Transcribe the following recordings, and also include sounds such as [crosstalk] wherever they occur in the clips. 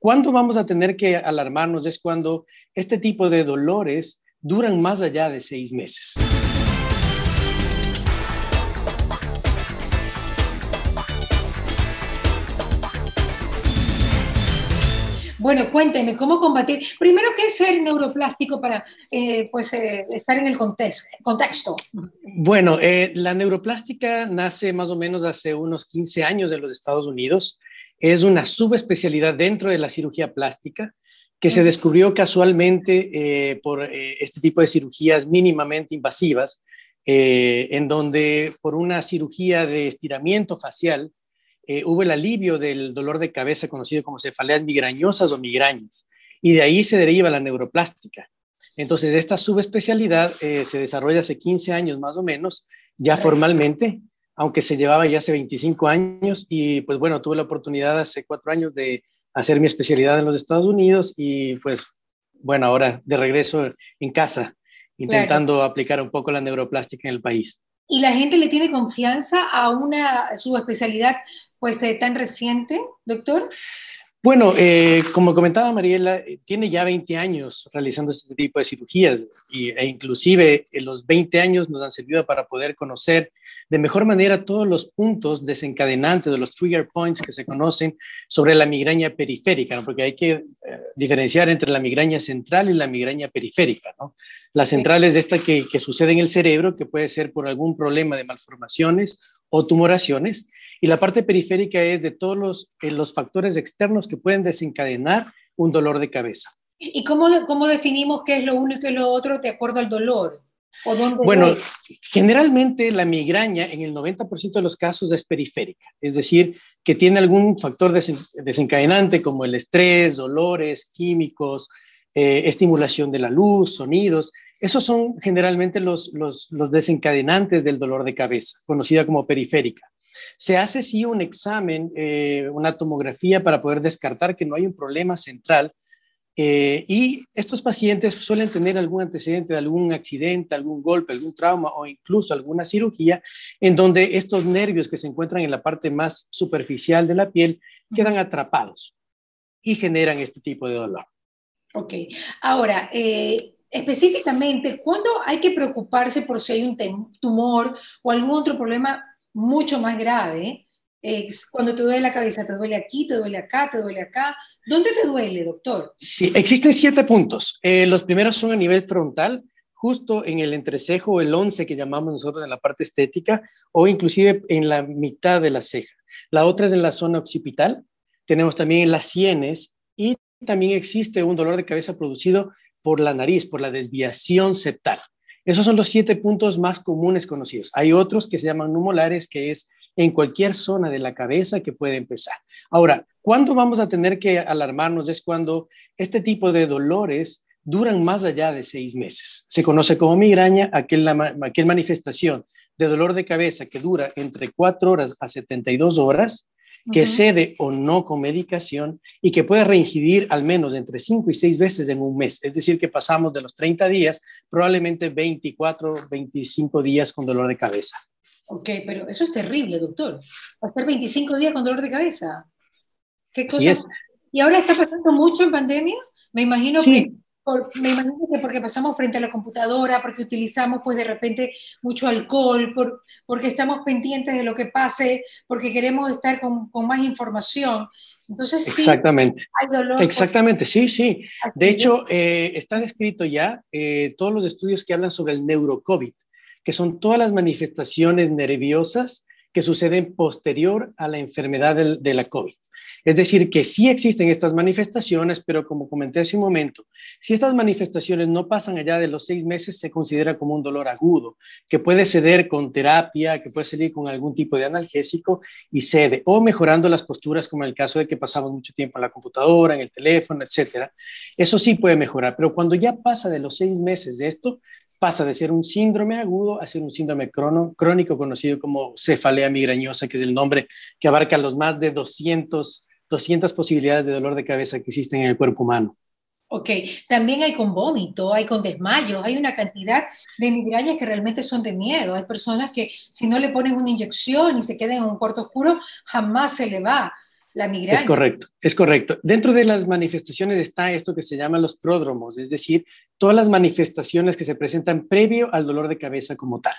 ¿cuándo vamos a tener que alarmarnos? Es cuando este tipo de dolores duran más allá de seis meses. Bueno, cuénteme, ¿cómo combatir? Primero, ¿qué es ser neuroplástico para eh, pues, eh, estar en el contexto? Bueno, eh, la neuroplástica nace más o menos hace unos 15 años en los Estados Unidos. Es una subespecialidad dentro de la cirugía plástica que se descubrió casualmente por este tipo de cirugías mínimamente invasivas, en donde por una cirugía de estiramiento facial, eh, hubo el alivio del dolor de cabeza conocido como cefaleas migrañosas o migrañas, y de ahí se deriva la neuroplástica. Entonces, esta subespecialidad eh, se desarrolla hace 15 años más o menos, ya formalmente, aunque se llevaba ya hace 25 años, y pues bueno, tuve la oportunidad hace cuatro años de hacer mi especialidad en los Estados Unidos y pues bueno, ahora de regreso en casa, intentando aplicar un poco la neuroplástica en el país. ¿Y la gente le tiene confianza a una subespecialidad pues tan reciente, doctor? Bueno, eh, como comentaba Mariela, eh, tiene ya 20 años realizando este tipo de cirugías y, e inclusive en los 20 años nos han servido para poder conocer de mejor manera todos los puntos desencadenantes de los trigger points que se conocen sobre la migraña periférica, porque hay que eh, diferenciar entre la migraña central y la migraña periférica. ¿no? La central es esta que, que sucede en el cerebro, que puede ser por algún problema de malformaciones o tumoraciones, y la parte periférica es de todos los, eh, los factores externos que pueden desencadenar un dolor de cabeza. ¿Y cómo, cómo definimos qué es lo uno y qué es lo otro de acuerdo al dolor? ¿O bueno, generalmente la migraña en el 90% de los casos es periférica, es decir, que tiene algún factor desencadenante como el estrés, dolores, químicos, eh, estimulación de la luz, sonidos. Esos son generalmente los, los, los desencadenantes del dolor de cabeza, conocida como periférica. Se hace sí un examen, eh, una tomografía para poder descartar que no hay un problema central eh, y estos pacientes suelen tener algún antecedente de algún accidente, algún golpe, algún trauma o incluso alguna cirugía en donde estos nervios que se encuentran en la parte más superficial de la piel quedan atrapados y generan este tipo de dolor. Ok, ahora, eh, específicamente, ¿cuándo hay que preocuparse por si hay un tumor o algún otro problema mucho más grave. cuando te duele la cabeza, te duele aquí, te duele acá, te duele acá. ¿Dónde te duele, doctor? Sí, existen siete puntos. Eh, los primeros son a nivel frontal, justo en el entrecejo, el 11 que llamamos nosotros en la parte estética, o inclusive en la mitad de la ceja. La otra es en la zona occipital. Tenemos también en las sienes y también existe un dolor de cabeza producido por la nariz, por la desviación septal. Esos son los siete puntos más comunes conocidos. Hay otros que se llaman numolares, que es en cualquier zona de la cabeza que puede empezar. Ahora, ¿cuándo vamos a tener que alarmarnos? Es cuando este tipo de dolores duran más allá de seis meses. Se conoce como migraña aquel, aquel manifestación de dolor de cabeza que dura entre cuatro horas a 72 horas que cede o no con medicación y que puede reincidir al menos entre 5 y 6 veces en un mes. Es decir, que pasamos de los 30 días, probablemente 24, 25 días con dolor de cabeza. Ok, pero eso es terrible, doctor. Hacer 25 días con dolor de cabeza. ¿Qué cosa? es. ¿Y ahora está pasando mucho en pandemia? Me imagino que me imagino que porque pasamos frente a la computadora, porque utilizamos pues de repente mucho alcohol, por, porque estamos pendientes de lo que pase, porque queremos estar con, con más información. Entonces, sí, Exactamente. hay dolor. Exactamente, sí, sí. De hecho, eh, está descrito ya eh, todos los estudios que hablan sobre el neurocovid, que son todas las manifestaciones nerviosas que suceden posterior a la enfermedad de, la COVID. Es decir, que sí existen estas manifestaciones, pero como comenté hace un momento, si estas manifestaciones no pasan allá de los seis meses, se considera como un dolor agudo, que puede ceder con terapia, que puede ceder con algún tipo de analgésico y cede, o mejorando las posturas, como en el caso de que pasamos mucho tiempo en la computadora, en el teléfono, etcétera. Eso sí puede mejorar, pero cuando ya pasa de los seis meses de esto, pasa de ser un síndrome agudo a ser un síndrome crónico conocido como cefalea migrañosa, que es el nombre que abarca los más de 200, 200 posibilidades de dolor de cabeza que existen en el cuerpo humano. Ok, también hay con vómito, hay con desmayo, hay una cantidad de migrañas que realmente son de miedo. Hay personas que si no le ponen una inyección y se quedan en un cuarto oscuro, jamás se le va. La migraña. Es correcto, es correcto. Dentro de las manifestaciones está esto que se llama los pródromos, es decir, todas las manifestaciones que se presentan previo al dolor de cabeza como tal.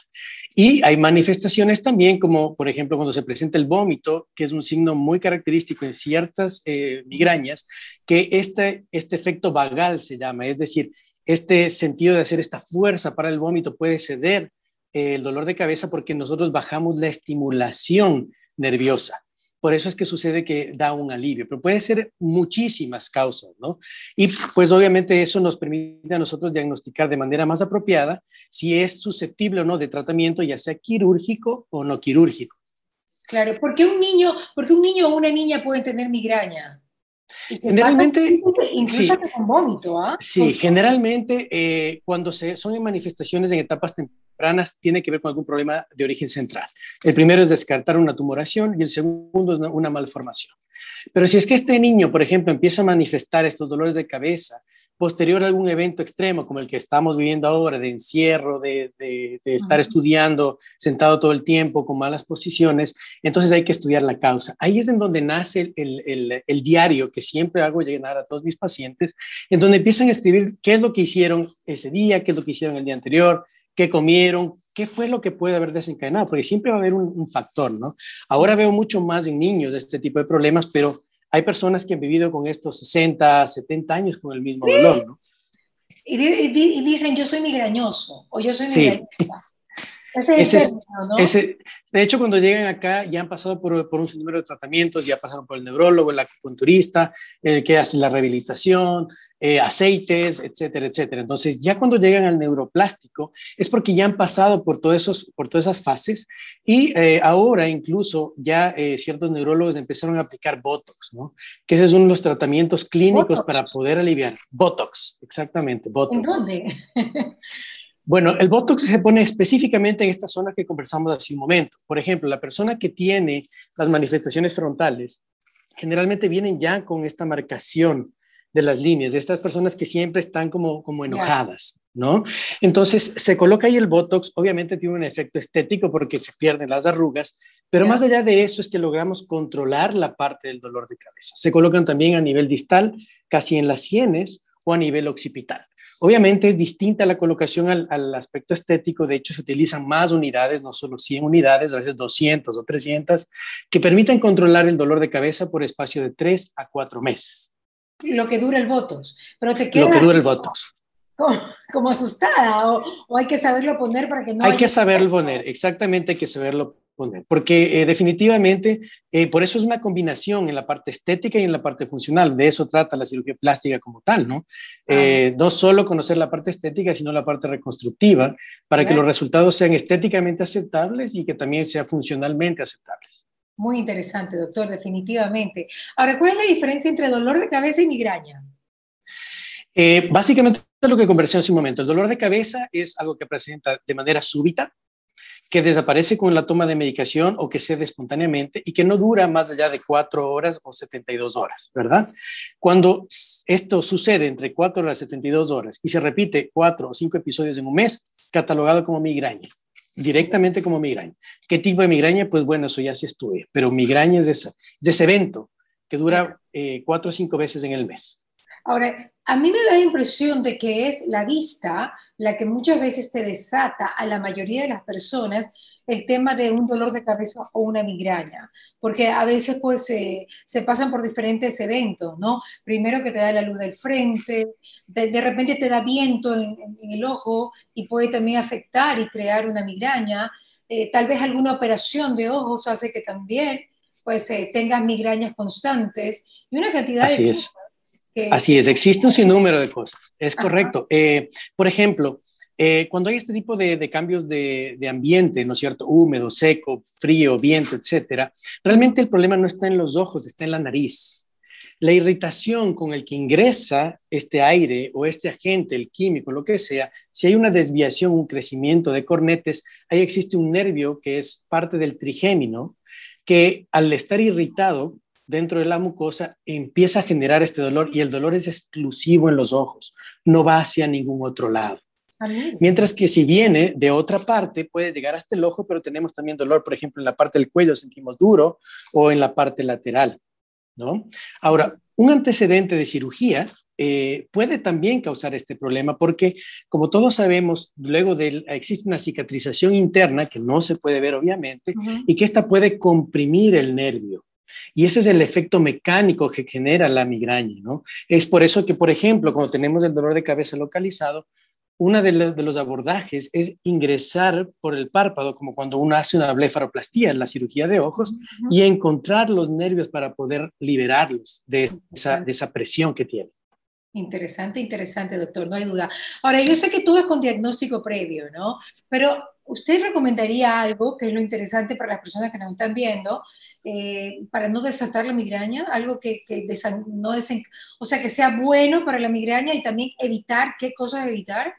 Y hay manifestaciones también como, por ejemplo, cuando se presenta el vómito, que es un signo muy característico en ciertas eh, migrañas, que este, este efecto vagal se llama, es decir, este sentido de hacer esta fuerza para el vómito puede ceder eh, el dolor de cabeza porque nosotros bajamos la estimulación nerviosa. Por eso es que sucede que da un alivio, pero puede ser muchísimas causas, ¿no? Y pues obviamente eso nos permite a nosotros diagnosticar de manera más apropiada si es susceptible o no de tratamiento, ya sea quirúrgico o no quirúrgico. Claro, porque un niño, porque un niño o una niña puede tener migraña. Generalmente, incluso con vómito, ¿ah? Sí, generalmente eh, cuando se, son manifestaciones en etapas tempranas tiene que ver con algún problema de origen central. El primero es descartar una tumoración y el segundo es una malformación. Pero si es que este niño, por ejemplo, empieza a manifestar estos dolores de cabeza posterior a algún evento extremo como el que estamos viviendo ahora, de encierro, de, estar estudiando sentado todo el tiempo con malas posiciones, entonces hay que estudiar la causa. Ahí es en donde nace el, el, diario que siempre hago llegar a todos mis pacientes, en donde empiezan a escribir qué es lo que hicieron ese día, qué es lo que hicieron el día anterior, qué comieron, qué fue lo que puede haber desencadenado, porque siempre va a haber un, un factor, ¿no? Ahora veo mucho más en niños de este tipo de problemas, pero hay personas que han vivido con estos 60, 70 años con el mismo dolor, ¿no? Y, dicen, yo soy migrañoso o yo soy migrañosa. Ese es ¿no? ese, de hecho, cuando llegan acá ya han pasado por, por un número de tratamientos, ya pasaron por el neurólogo, el acupunturista, el que hace la rehabilitación, eh, aceites, etcétera, etcétera. Entonces, ya cuando llegan al neuroplástico, es porque ya han pasado por, todos esos, por todas esas fases y eh, ahora incluso ya eh, ciertos neurólogos empezaron a aplicar Botox, ¿no? Que ese es uno de los tratamientos clínicos para poder aliviar. Botox, exactamente, Botox. ¿En dónde? [laughs] Bueno, el Botox se pone específicamente en esta zona que conversamos hace un momento. Por ejemplo, la persona que tiene las manifestaciones frontales generalmente vienen ya con esta marcación de las líneas, de estas personas que siempre están como, como enojadas, ¿no? Entonces, se coloca ahí el Botox, obviamente tiene un efecto estético porque se pierden las arrugas, pero más allá de eso es que logramos controlar la parte del dolor de cabeza. Se colocan también a nivel distal, casi en las sienes o a nivel occipital. Obviamente es distinta la colocación al, al, aspecto estético, de hecho se utilizan más unidades, no solo 100 unidades, a veces 200 o 300, que permiten controlar el dolor de cabeza por espacio de 3 a 4 meses lo que dura el Botox, pero te queda... Lo que dura el Botox. Como, asustada, o, hay que saberlo poner para que no... Hay que saberlo poner, exactamente hay que saberlo poner, porque eh, definitivamente, eh, por eso es una combinación en la parte estética y en la parte funcional, de eso trata la cirugía plástica como tal, ¿no? Eh, no solo conocer la parte estética, sino la parte reconstructiva, para que los resultados sean estéticamente aceptables y que también sean funcionalmente aceptables. Muy interesante, doctor, definitivamente. Ahora, ¿cuál es la diferencia entre dolor de cabeza y migraña? Eh, básicamente lo que conversé hace un momento. El dolor de cabeza es algo que presenta de manera súbita, que desaparece con la toma de medicación o que cede espontáneamente y que no dura más allá de cuatro horas o 72 horas, ¿verdad? Cuando esto sucede entre cuatro horas y 72 horas y se repite cuatro o cinco episodios en un mes, catalogado como migraña directamente como migraña. ¿Qué tipo de migraña? Pues bueno, eso ya se estudia, pero migraña es de, ese evento que dura eh, cuatro o cinco veces en el mes. Ahora, a mí me da la impresión de que es la vista la que muchas veces te desata a la mayoría de las personas el tema de un dolor de cabeza o una migraña, porque a veces pues se pasan por diferentes eventos, ¿no? Primero que te da la luz del frente, de, repente te da viento en, el ojo y puede también afectar y crear una migraña. Eh, tal vez alguna operación de ojos hace que también pues eh, tengas migrañas constantes y una cantidad Así de es. Así es, existe un sinnúmero de cosas, es correcto. Eh, por ejemplo, eh, cuando hay este tipo de, cambios de, ambiente, ¿no es cierto? Húmedo, seco, frío, viento, etcétera, realmente el problema no está en los ojos, está en la nariz. La irritación con el que ingresa este aire o este agente, el químico, lo que sea, si hay una desviación, un crecimiento de cornetes, ahí existe un nervio que es parte del trigémino, que al estar irritado dentro de la mucosa empieza a generar este dolor y el dolor es exclusivo en los ojos, no va hacia ningún otro lado. Mientras que si viene de otra parte, puede llegar hasta el ojo, pero tenemos también dolor, por ejemplo, en la parte del cuello sentimos duro o en la parte lateral. ¿no? Ahora, un antecedente de cirugía eh, puede también causar este problema porque, como todos sabemos, luego de, existe una cicatrización interna que no se puede ver obviamente y que esta puede comprimir el nervio. Y ese es el efecto mecánico que genera la migraña, ¿no? Es por eso que, por ejemplo, cuando tenemos el dolor de cabeza localizado, uno de, los abordajes es ingresar por el párpado, como cuando uno hace una blefaroplastía en la cirugía de ojos, y encontrar los nervios para poder liberarlos de esa, de esa presión que tienen. Interesante, interesante, doctor, no hay duda. Ahora, yo sé que todo es con diagnóstico previo, ¿no? Pero ¿usted recomendaría algo, que es lo interesante para las personas que nos están viendo, eh, para no desatar la migraña? Algo que, no o sea, que sea bueno para la migraña y también evitar, ¿qué cosas evitar?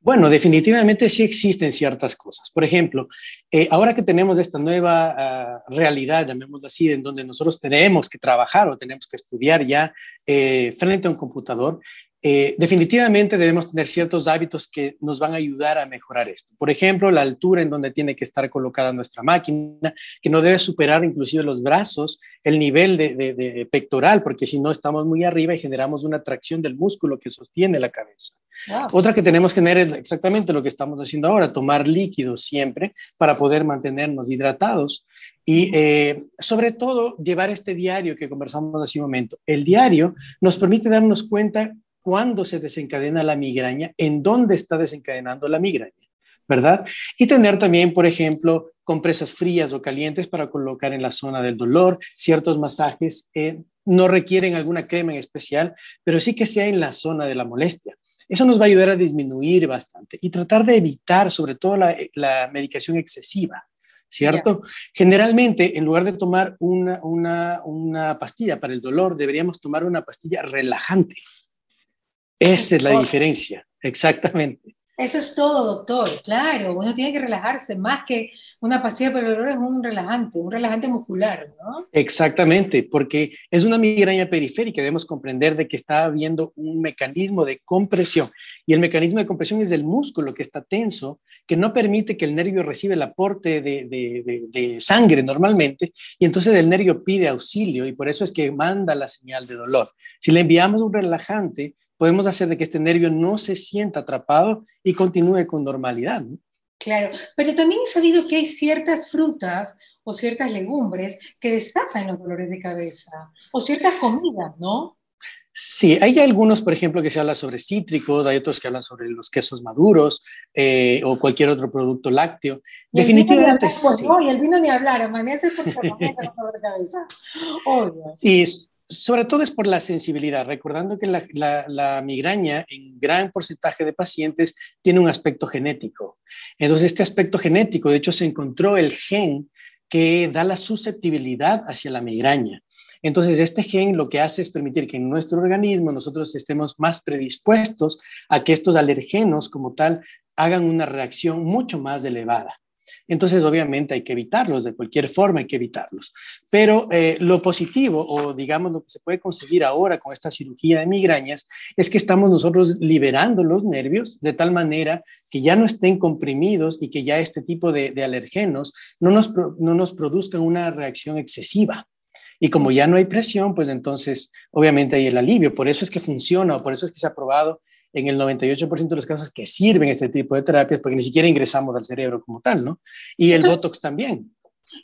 Bueno, definitivamente sí existen ciertas cosas. Por ejemplo, eh, ahora que tenemos esta nueva ah, realidad, llamémoslo así, en donde nosotros tenemos que trabajar o tenemos que estudiar ya eh, frente a un computador, eh, definitivamente debemos tener ciertos hábitos que nos van a ayudar a mejorar esto. Por ejemplo, la altura en donde tiene que estar colocada nuestra máquina, que no debe superar inclusive los brazos, el nivel de, pectoral, porque si no estamos muy arriba y generamos una tracción del músculo que sostiene la cabeza. Otra que tenemos que tener es exactamente lo que estamos haciendo ahora, tomar líquidos siempre para poder mantenernos hidratados. Y eh, sobre todo, llevar este diario que conversamos hace un momento. El diario nos permite darnos cuenta cuándo se desencadena la migraña, en dónde está desencadenando la migraña, ¿verdad? Y tener también, por ejemplo, compresas frías o calientes para colocar en la zona del dolor, ciertos masajes eh, no requieren alguna crema en especial, pero sí que sea en la zona de la molestia. Eso nos va a ayudar a disminuir bastante y tratar de evitar sobre todo la, medicación excesiva. ¿cierto? Generalmente, en lugar de tomar una, una, pastilla para el dolor, deberíamos tomar una pastilla relajante. Esa es la diferencia, exactamente. Eso es todo, doctor, claro. Uno tiene que relajarse, más que una pastilla para el dolor es un relajante, un relajante muscular, ¿no? Exactamente, porque es una migraña periférica, debemos comprender de que está habiendo un mecanismo de compresión y el mecanismo de compresión es el músculo que está tenso, que no permite que el nervio reciba el aporte de, de sangre normalmente y entonces el nervio pide auxilio y por eso es que manda la señal de dolor. Si le enviamos un relajante, podemos hacer de que este nervio no se sienta atrapado y continúe con normalidad. Claro, pero también he sabido que hay ciertas frutas o ciertas legumbres que destacan los dolores de cabeza o ciertas comidas, ¿no? Sí, hay algunos, por ejemplo, que se habla sobre cítricos, hay otros que hablan sobre los quesos maduros eh, o cualquier otro producto lácteo. Definitivamente sí. Y el vino ni hablar, amanece porque amanece dolor de cabeza. [laughs] Obvio. Y sobre todo es por la sensibilidad, recordando que la, migraña en gran porcentaje de pacientes tiene un aspecto genético. Entonces, este aspecto genético, de hecho, se encontró el gen que da la susceptibilidad hacia la migraña. Entonces, este gen lo que hace es permitir que en nuestro organismo nosotros estemos más predispuestos a que estos alergenos como tal hagan una reacción mucho más elevada. Entonces, obviamente hay que evitarlos, de cualquier forma hay que evitarlos. Pero eh, lo positivo, o digamos lo que se puede conseguir ahora con esta cirugía de migrañas, es que estamos nosotros liberando los nervios de tal manera que ya no estén comprimidos y que ya este tipo de, alergenos no nos, no nos produzcan una reacción excesiva. Y como ya no hay presión, pues entonces obviamente hay el alivio. Por eso es que funciona o por eso es que se ha probado en el 98% de los casos que sirven este tipo de terapias, porque ni siquiera ingresamos al cerebro como tal, ¿no? Y el Botox también.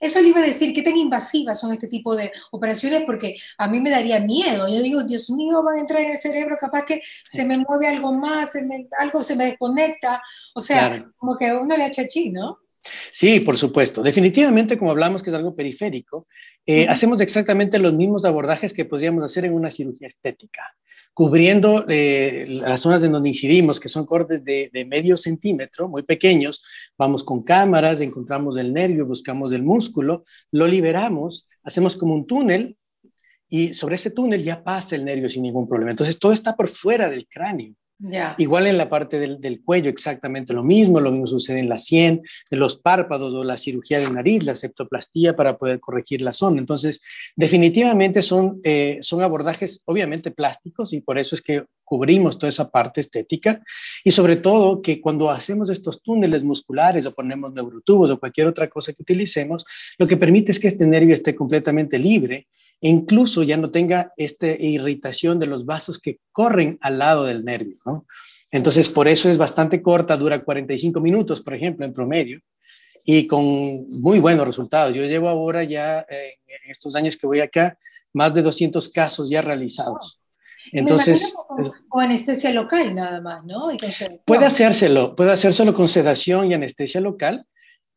Eso le iba a decir, ¿qué tan invasivas son este tipo de operaciones? Porque a mí me daría miedo. Yo digo, Dios mío, van a entrar en el cerebro, capaz que se me mueve algo más, algo se me desconecta. O sea, como que uno le achachí, ¿no? Sí, por supuesto. Definitivamente, como hablamos que es algo periférico, eh, hacemos exactamente los mismos abordajes que podríamos hacer en una cirugía estética cubriendo eh, las zonas en donde incidimos, que son cortes de, medio centímetro, muy pequeños. Vamos con cámaras, encontramos el nervio, buscamos el músculo, lo liberamos, hacemos como un túnel y sobre ese túnel ya pasa el nervio sin ningún problema. Entonces todo está por fuera del cráneo. Igual en la parte del, cuello, exactamente lo mismo, lo mismo sucede en la sien, de los párpados o la cirugía de nariz, la septoplastía para poder corregir la zona. Entonces, definitivamente son, eh, son abordajes obviamente plásticos y por eso es que cubrimos toda esa parte estética y sobre todo que cuando hacemos estos túneles musculares o ponemos neurotubos o cualquier otra cosa que utilicemos, lo que permite es que este nervio esté completamente libre e incluso ya no tenga esta irritación de los vasos que corren al lado del nervio. ¿no? Entonces, por eso es bastante corta, dura 45 minutos, por ejemplo, en promedio, y con muy buenos resultados. Yo llevo ahora ya, eh, en estos años que voy acá, más de 200 casos ya realizados. Entonces, con, anestesia local nada más, ¿no? puede hacérselo, puede hacérselo con sedación y anestesia local,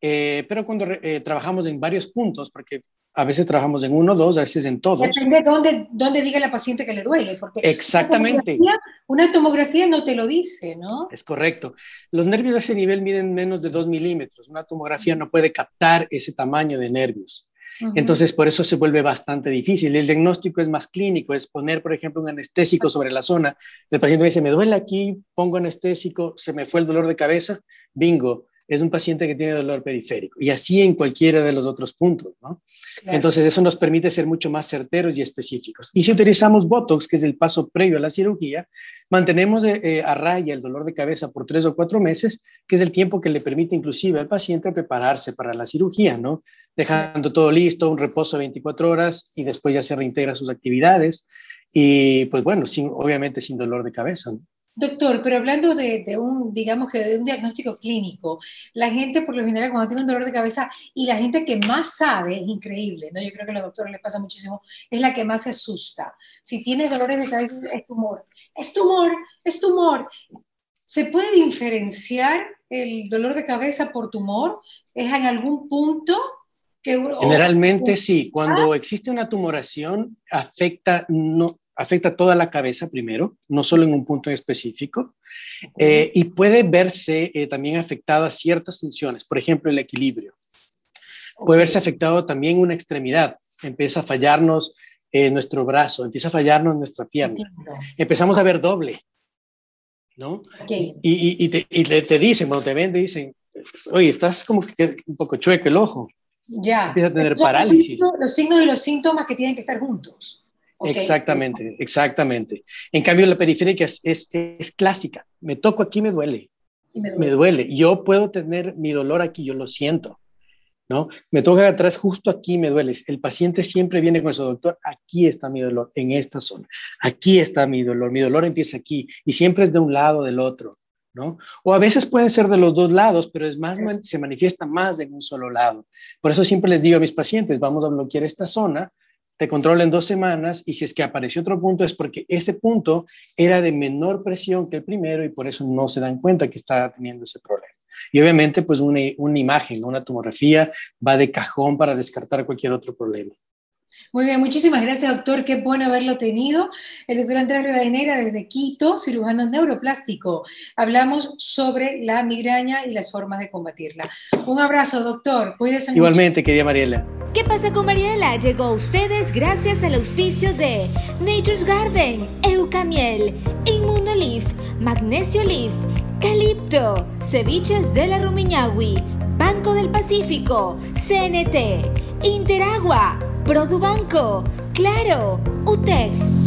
eh, pero cuando eh, trabajamos en varios puntos, porque a veces trabajamos en uno, dos, a veces en todos. Depende de dónde, dónde diga la paciente que le duele. Porque Exactamente. Una tomografía, no te lo dice, ¿no? Es correcto. Los nervios de ese nivel miden menos de 2 milímetros. Una tomografía no puede captar ese tamaño de nervios. Entonces, por eso se vuelve bastante difícil. El diagnóstico es más clínico, es poner, por ejemplo, un anestésico sobre la zona. El paciente dice, me duele aquí, pongo anestésico, se me fue el dolor de cabeza, bingo, es un paciente que tiene dolor periférico. Y así en cualquiera de los otros puntos, ¿no? Entonces, eso nos permite ser mucho más certeros y específicos. Y si utilizamos Botox, que es el paso previo a la cirugía, mantenemos eh, eh, a raya el dolor de cabeza por tres o cuatro meses, que es el tiempo que le permite inclusive al paciente prepararse para la cirugía, ¿no? Dejando todo listo, un reposo de 24 horas y después ya se reintegra sus actividades. Y pues bueno, sin, obviamente sin dolor de cabeza, ¿no? Doctor, pero hablando de, un, digamos que de un diagnóstico clínico, la gente por lo general cuando tiene un dolor de cabeza y la gente que más sabe, es increíble, ¿no? Yo creo que a los doctores les pasa muchísimo, es la que más se asusta. Si tiene dolores de cabeza, es tumor, es tumor, es tumor. ¿Se puede diferenciar el dolor de cabeza por tumor? ¿Es en algún punto? Que, Generalmente sí, cuando existe una tumoración afecta no, afecta toda la cabeza primero, no solo en un punto específico, eh, y puede verse eh, también afectada ciertas funciones, por ejemplo, el equilibrio. Puede verse afectado también una extremidad, empieza a fallarnos eh, nuestro brazo, empieza a fallarnos nuestra pierna, empezamos a ver doble, ¿no? Y, te, te, dicen, cuando te ven, te dicen, oye, estás como que un poco chueco el ojo. Ya. Empieza a tener parálisis. los signos y los síntomas que tienen que estar juntos. Exactamente, exactamente. En cambio, la periférica es, es, es clásica. Me toco aquí, me duele. me duele. Yo puedo tener mi dolor aquí, yo lo siento. ¿no? Me toca atrás, justo aquí me duele. El paciente siempre viene con su doctor, aquí está mi dolor, en esta zona. Aquí está mi dolor. Mi dolor empieza aquí y siempre es de un lado, del otro. ¿No? O a veces puede ser de los dos lados, pero es más, se manifiesta más en un solo lado. Por eso siempre les digo a mis pacientes, vamos a bloquear esta zona te controla en dos semanas y si es que apareció otro punto es porque ese punto era de menor presión que el primero y por eso no se dan cuenta que está teniendo ese problema. Y obviamente pues una, una imagen, una tomografía va de cajón para descartar cualquier otro problema. Muy bien, muchísimas gracias, doctor. Qué bueno haberlo tenido. El doctor Andrés Rivadeneira desde Quito, cirujano neuroplástico. Hablamos sobre la migraña y las formas de combatirla. Un abrazo, doctor. Cuídese Igualmente, querida Mariela. ¿Qué pasa con Mariela? Llegó a ustedes gracias al auspicio de Nature's Garden, Eucamiel, Inmunolif, Magnesio Leaf, Calipto, Ceviches de la Rumiñahui, Banco del Pacífico, CNT, Interagua, Produbanco, Claro, UTEC.